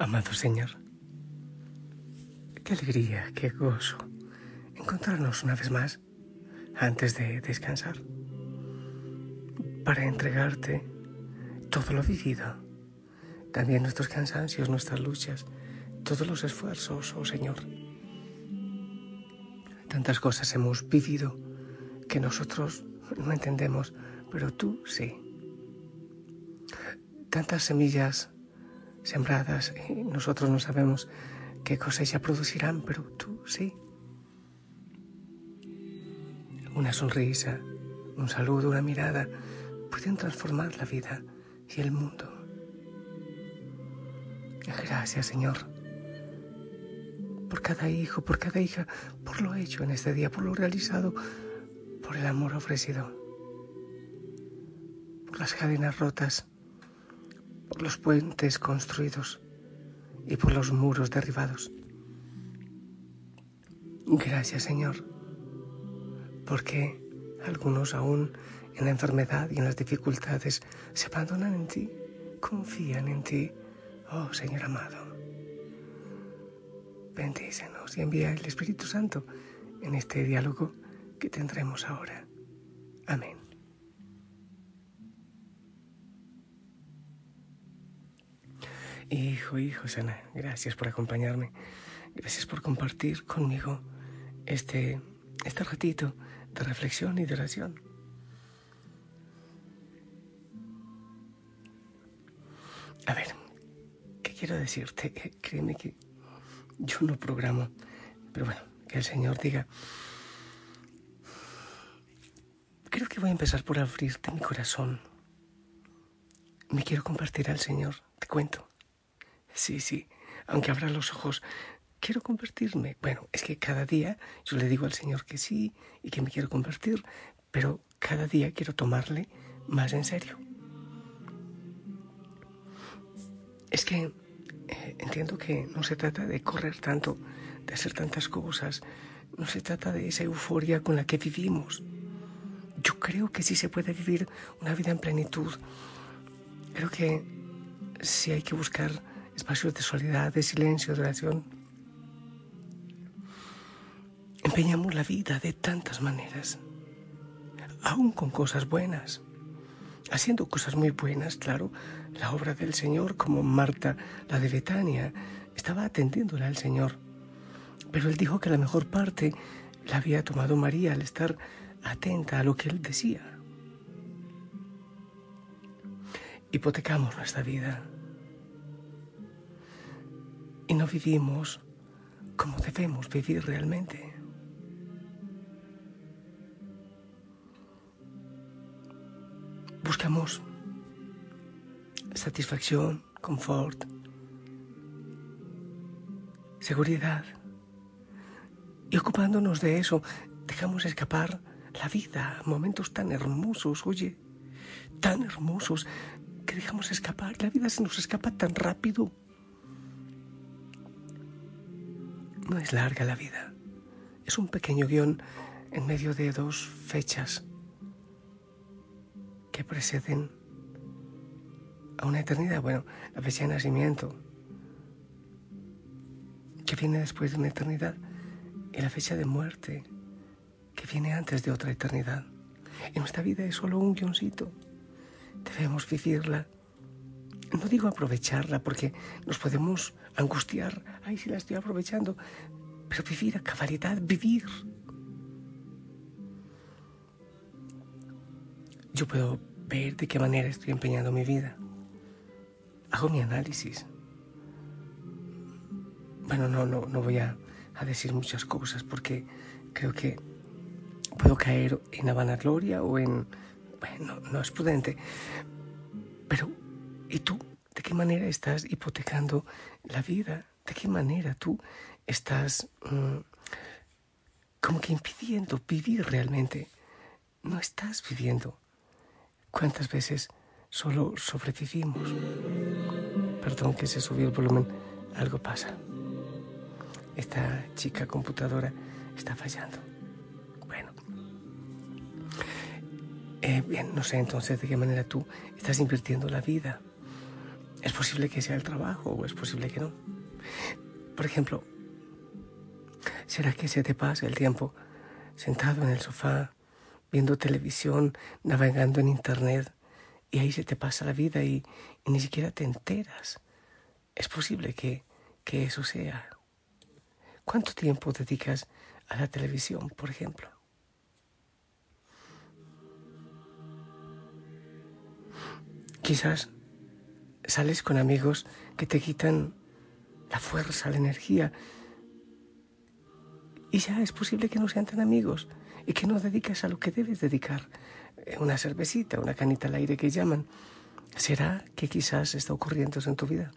Amado Señor, qué alegría, qué gozo encontrarnos una vez más antes de descansar para entregarte todo lo vivido, también nuestros cansancios, nuestras luchas, todos los esfuerzos, oh Señor. Tantas cosas hemos vivido que nosotros no entendemos, pero tú sí. Tantas semillas sembradas y nosotros no sabemos qué cosecha producirán, pero tú sí. Una sonrisa, un saludo, una mirada pueden transformar la vida y el mundo. Gracias Señor por cada hijo, por cada hija, por lo hecho en este día, por lo realizado, por el amor ofrecido, por las cadenas rotas por los puentes construidos y por los muros derribados. Gracias Señor, porque algunos aún en la enfermedad y en las dificultades se abandonan en ti, confían en ti, oh Señor amado. Bendícenos y envía el Espíritu Santo en este diálogo que tendremos ahora. Amén. Hijo, hijo, Sana, gracias por acompañarme. Gracias por compartir conmigo este, este ratito de reflexión y de oración. A ver, ¿qué quiero decirte? Créeme que yo no programo, pero bueno, que el Señor diga. Creo que voy a empezar por abrirte mi corazón. Me quiero compartir al Señor, te cuento. Sí, sí, aunque abra los ojos, quiero convertirme. Bueno, es que cada día yo le digo al Señor que sí y que me quiero convertir, pero cada día quiero tomarle más en serio. Es que eh, entiendo que no se trata de correr tanto, de hacer tantas cosas, no se trata de esa euforia con la que vivimos. Yo creo que sí se puede vivir una vida en plenitud. Creo que sí hay que buscar espacios de soledad, de silencio, de oración. Empeñamos la vida de tantas maneras, aún con cosas buenas, haciendo cosas muy buenas, claro. La obra del Señor, como Marta, la de Betania, estaba atendiéndola al Señor. Pero él dijo que la mejor parte la había tomado María al estar atenta a lo que él decía. Hipotecamos nuestra vida y no vivimos como debemos vivir realmente. Buscamos satisfacción, confort, seguridad. Y ocupándonos de eso, dejamos escapar la vida, momentos tan hermosos, oye, tan hermosos, que dejamos escapar. La vida se nos escapa tan rápido. No es larga la vida. Es un pequeño guion en medio de dos fechas que preceden a una eternidad. Bueno, la fecha de nacimiento, que viene después de una eternidad, y la fecha de muerte, que viene antes de otra eternidad. Y nuestra vida es solo un guioncito. Debemos vivirla no digo aprovecharla porque nos podemos angustiar, ay, si la estoy aprovechando, pero vivir a cabalidad, vivir. Yo puedo ver de qué manera estoy empeñando mi vida. Hago mi análisis. Bueno, no, no, no voy a, decir muchas cosas porque creo que puedo caer en la vanagloria o en... Bueno, no es prudente. Pero ¿Y tú de qué manera estás hipotecando la vida? ¿De qué manera tú estás mm, como que impidiendo vivir realmente? No estás viviendo. ¿Cuántas veces solo sobrevivimos? Perdón que se subió el volumen. Algo pasa. Esta chica computadora está fallando. Bueno. Eh, bien, no sé entonces de qué manera tú estás invirtiendo la vida Es posible que sea el trabajo o es posible que no. Por ejemplo, ¿será que se te pasa el tiempo sentado en el sofá, viendo televisión, navegando en internet, y ahí se te pasa la vida y, ni siquiera te enteras? Es posible que, que eso sea. ¿Cuánto tiempo dedicas a la televisión, por ejemplo? Quizás sales con amigos que te quitan la fuerza, la energía. Y ya es posible que no sean tan amigos y que no dediques a lo que debes dedicar. Eh, una cervecita, una canita al aire que llaman. ¿Será que quizás está ocurriendo eso en tu vida?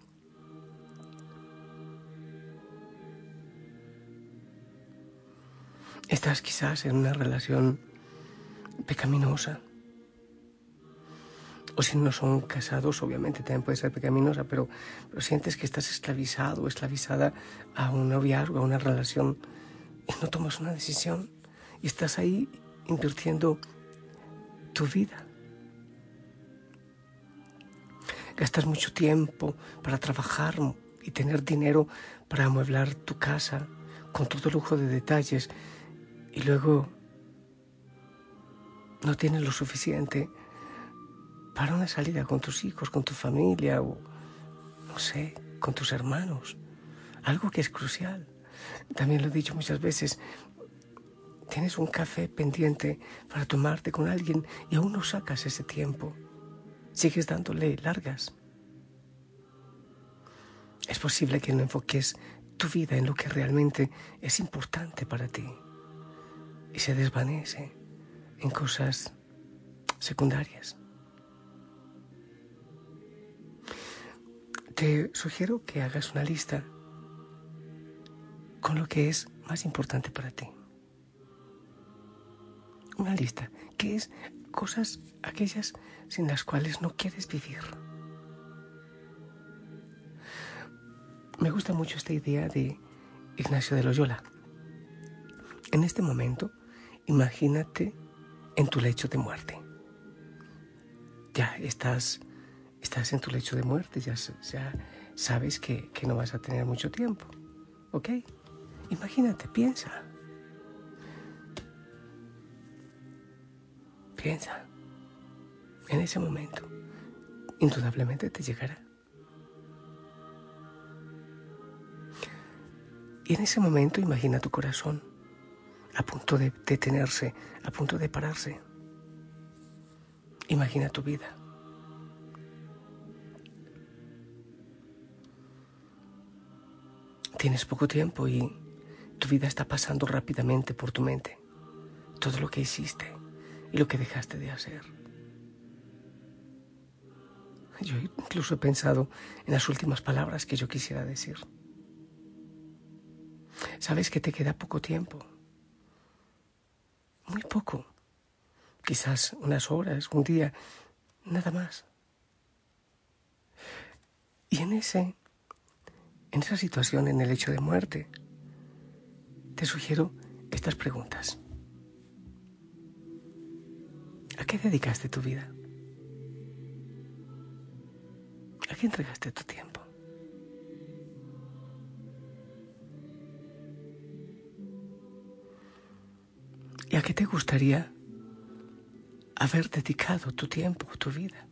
Estás quizás en una relación pecaminosa o si no son casados, obviamente también puede ser pecaminosa, pero, pero sientes que estás esclavizado o esclavizada a un noviazgo, a una relación, y no tomas una decisión, y estás ahí invirtiendo tu vida. Gastas mucho tiempo para trabajar y tener dinero para amueblar tu casa con todo lujo de detalles y luego no tienes lo suficiente para una salida con tus hijos, con tu familia o, no sé, con tus hermanos. Algo que es crucial. También lo he dicho muchas veces, tienes un café pendiente para tomarte con alguien y aún no sacas ese tiempo. Sigues dándole largas. Es posible que no enfoques tu vida en lo que realmente es importante para ti y se desvanece en cosas secundarias. Te sugiero que hagas una lista con lo que es más importante para ti. Una lista que es cosas aquellas sin las cuales no quieres vivir. Me gusta mucho esta idea de Ignacio de Loyola. En este momento, imagínate en tu lecho de muerte. Ya estás estás en tu lecho de muerte, ya, sabes que, que no vas a tener mucho tiempo. ¿Ok? Imagínate, piensa. Piensa. En ese momento, indudablemente te llegará. Y en ese momento imagina tu corazón a punto de detenerse, a punto de pararse. Imagina tu vida. Tienes poco tiempo y tu vida está pasando rápidamente por tu mente. Todo lo que hiciste y lo que dejaste de hacer. Yo incluso he pensado en las últimas palabras que yo quisiera decir. Sabes que te queda poco tiempo. Muy poco. Quizás unas horas, un día, nada más. Y en ese en esa situación, en el hecho de muerte, te sugiero estas preguntas. ¿A qué dedicaste tu vida? ¿A qué entregaste tu tiempo? ¿Y a qué te gustaría haber dedicado tu tiempo, tu vida?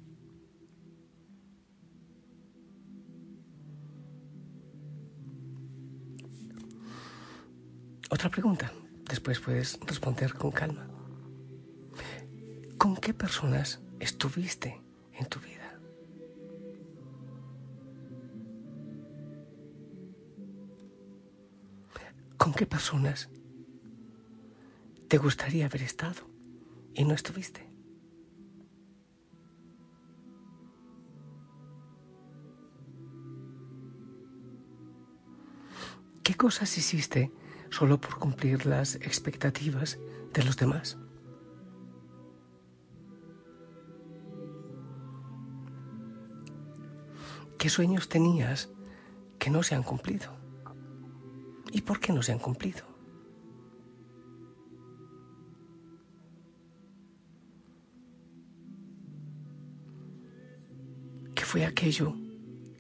Otra pregunta, después puedes responder con calma. ¿Con qué personas estuviste en tu vida? ¿Con qué personas te gustaría haber estado y no estuviste? ¿Qué cosas hiciste solo por cumplir las expectativas de los demás. ¿Qué sueños tenías que no se han cumplido? ¿Y por qué no se han cumplido? ¿Qué fue aquello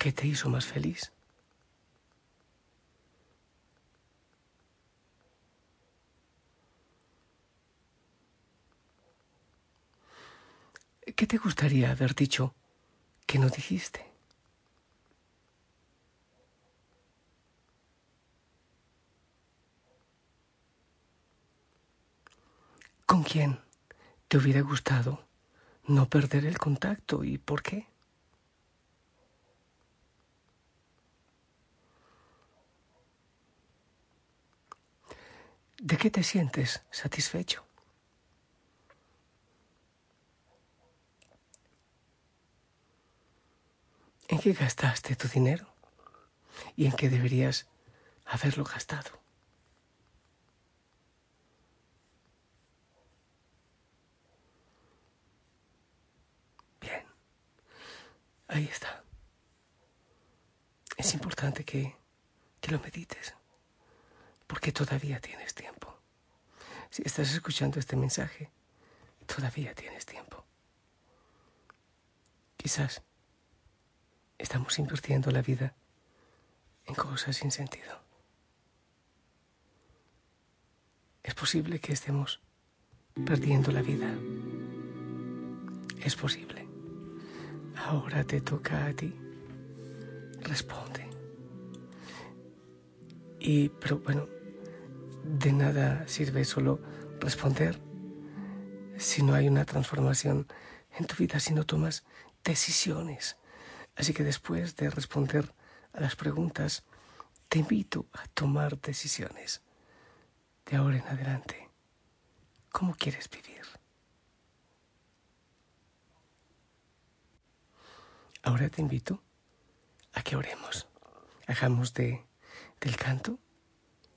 ¿Qué te hizo más feliz? ¿Qué te gustaría haber dicho que no dijiste? ¿Con quién te hubiera gustado no perder el contacto y por qué? ¿De qué te sientes satisfecho? Qué gastaste tu dinero? ¿Y en qué deberías haberlo gastado? Bien, ahí está. Es importante que, que lo medites, porque todavía tienes tiempo. Si estás escuchando este mensaje, todavía tienes tiempo. Quizás estamos invirtiendo la vida en cosas sin sentido. Es posible que estemos perdiendo la vida. Es posible. Ahora te toca a ti. Responde. Y, pero bueno, de nada sirve solo responder si no hay una transformación en tu vida, si no tomas decisiones Así que después de responder a las preguntas, te invito a tomar decisiones. De ahora en adelante, ¿cómo quieres vivir? Ahora te invito a que oremos. Hagamos de, del canto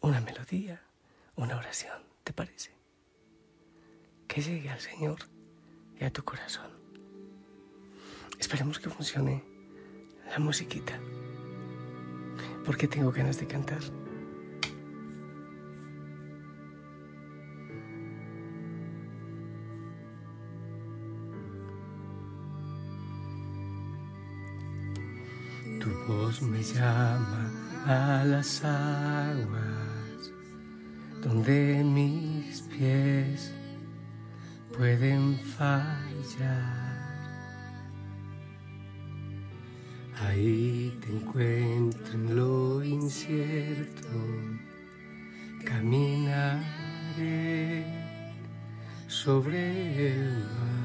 una melodía, una oración, ¿te parece? Que llegue al Señor y a tu corazón. Esperemos que funcione la musiquita. Porque tengo ganas de cantar. Tu voz me llama a las aguas donde mis pies pueden fallar. Ahí te encuentro en lo incierto, caminaré sobre el mar.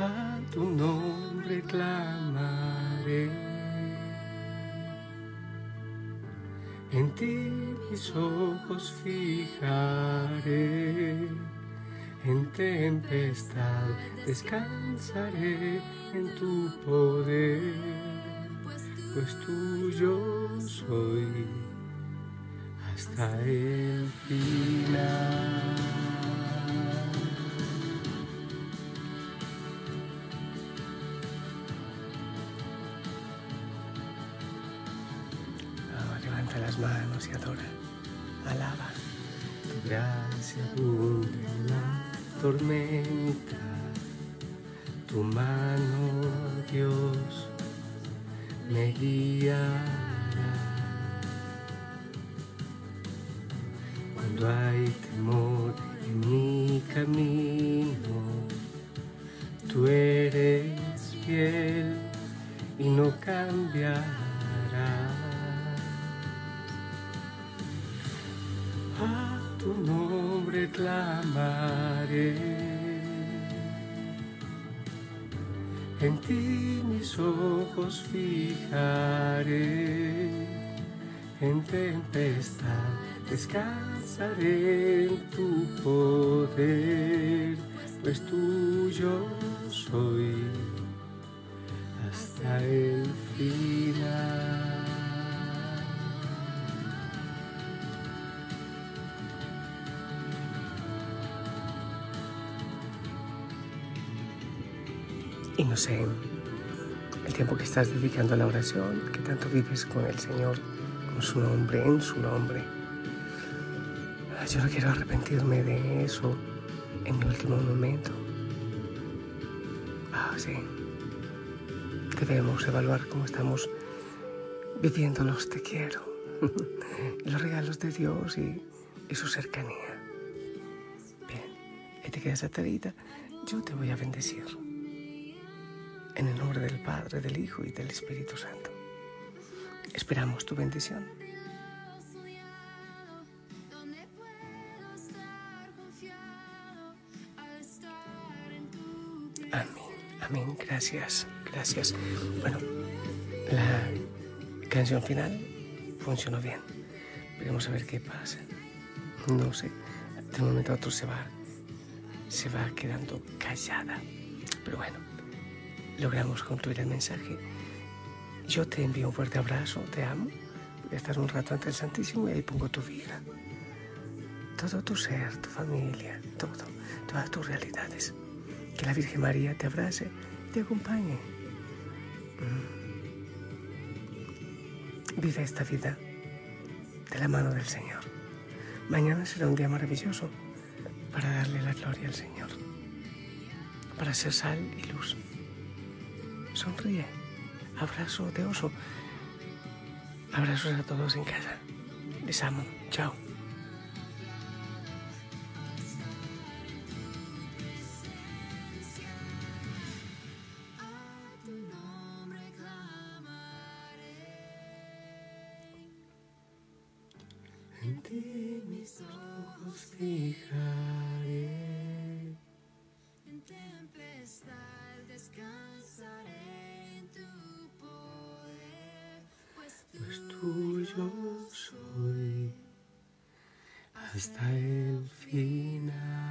A tu nombre clamaré, en ti mis ojos fijaré. En tempestad descansaré en tu poder, pues tuyo soy hasta el final. levanta las manos y adora, alaba tu gracia abunda tormenta, tu mano, Dios, me guiará. Cuando hay temor en mi camino, tú eres fiel y no cambiarás. En ti mis ojos fijaré, en tempestad descansaré en tu poder, pues tuyo soy hasta el final. Y no sé, el tiempo que estás dedicando a la oración, que tanto vives con el Señor, con su nombre, en su nombre. Yo no quiero arrepentirme de eso en mi último momento. Ah, sí. Debemos evaluar cómo estamos viviendo los te quiero, los regalos de Dios y, y su cercanía. Bien, y te quedas atadita, yo te voy a bendecir. En el nombre del Padre, del Hijo y del Espíritu Santo. Esperamos tu bendición. Amén, amén, gracias, gracias. Bueno, la canción final funcionó bien. Veremos a ver qué pasa. No sé, de un momento a otro se va, se va quedando callada. Pero bueno, logramos concluir el mensaje. Yo te envío un fuerte abrazo, te amo. Voy a estar un rato ante el Santísimo y ahí pongo tu vida. Todo tu ser, tu familia, todo, todas tus realidades. Que la Virgen María te abrace y te acompañe. Mm. Vive esta vida de la mano del Señor. Mañana será un día maravilloso para darle la gloria al Señor, para ser sal y luz. Sonríe, abrazo de oso. Abrazos a todos en casa. Les amo. Chao. Hasta el final.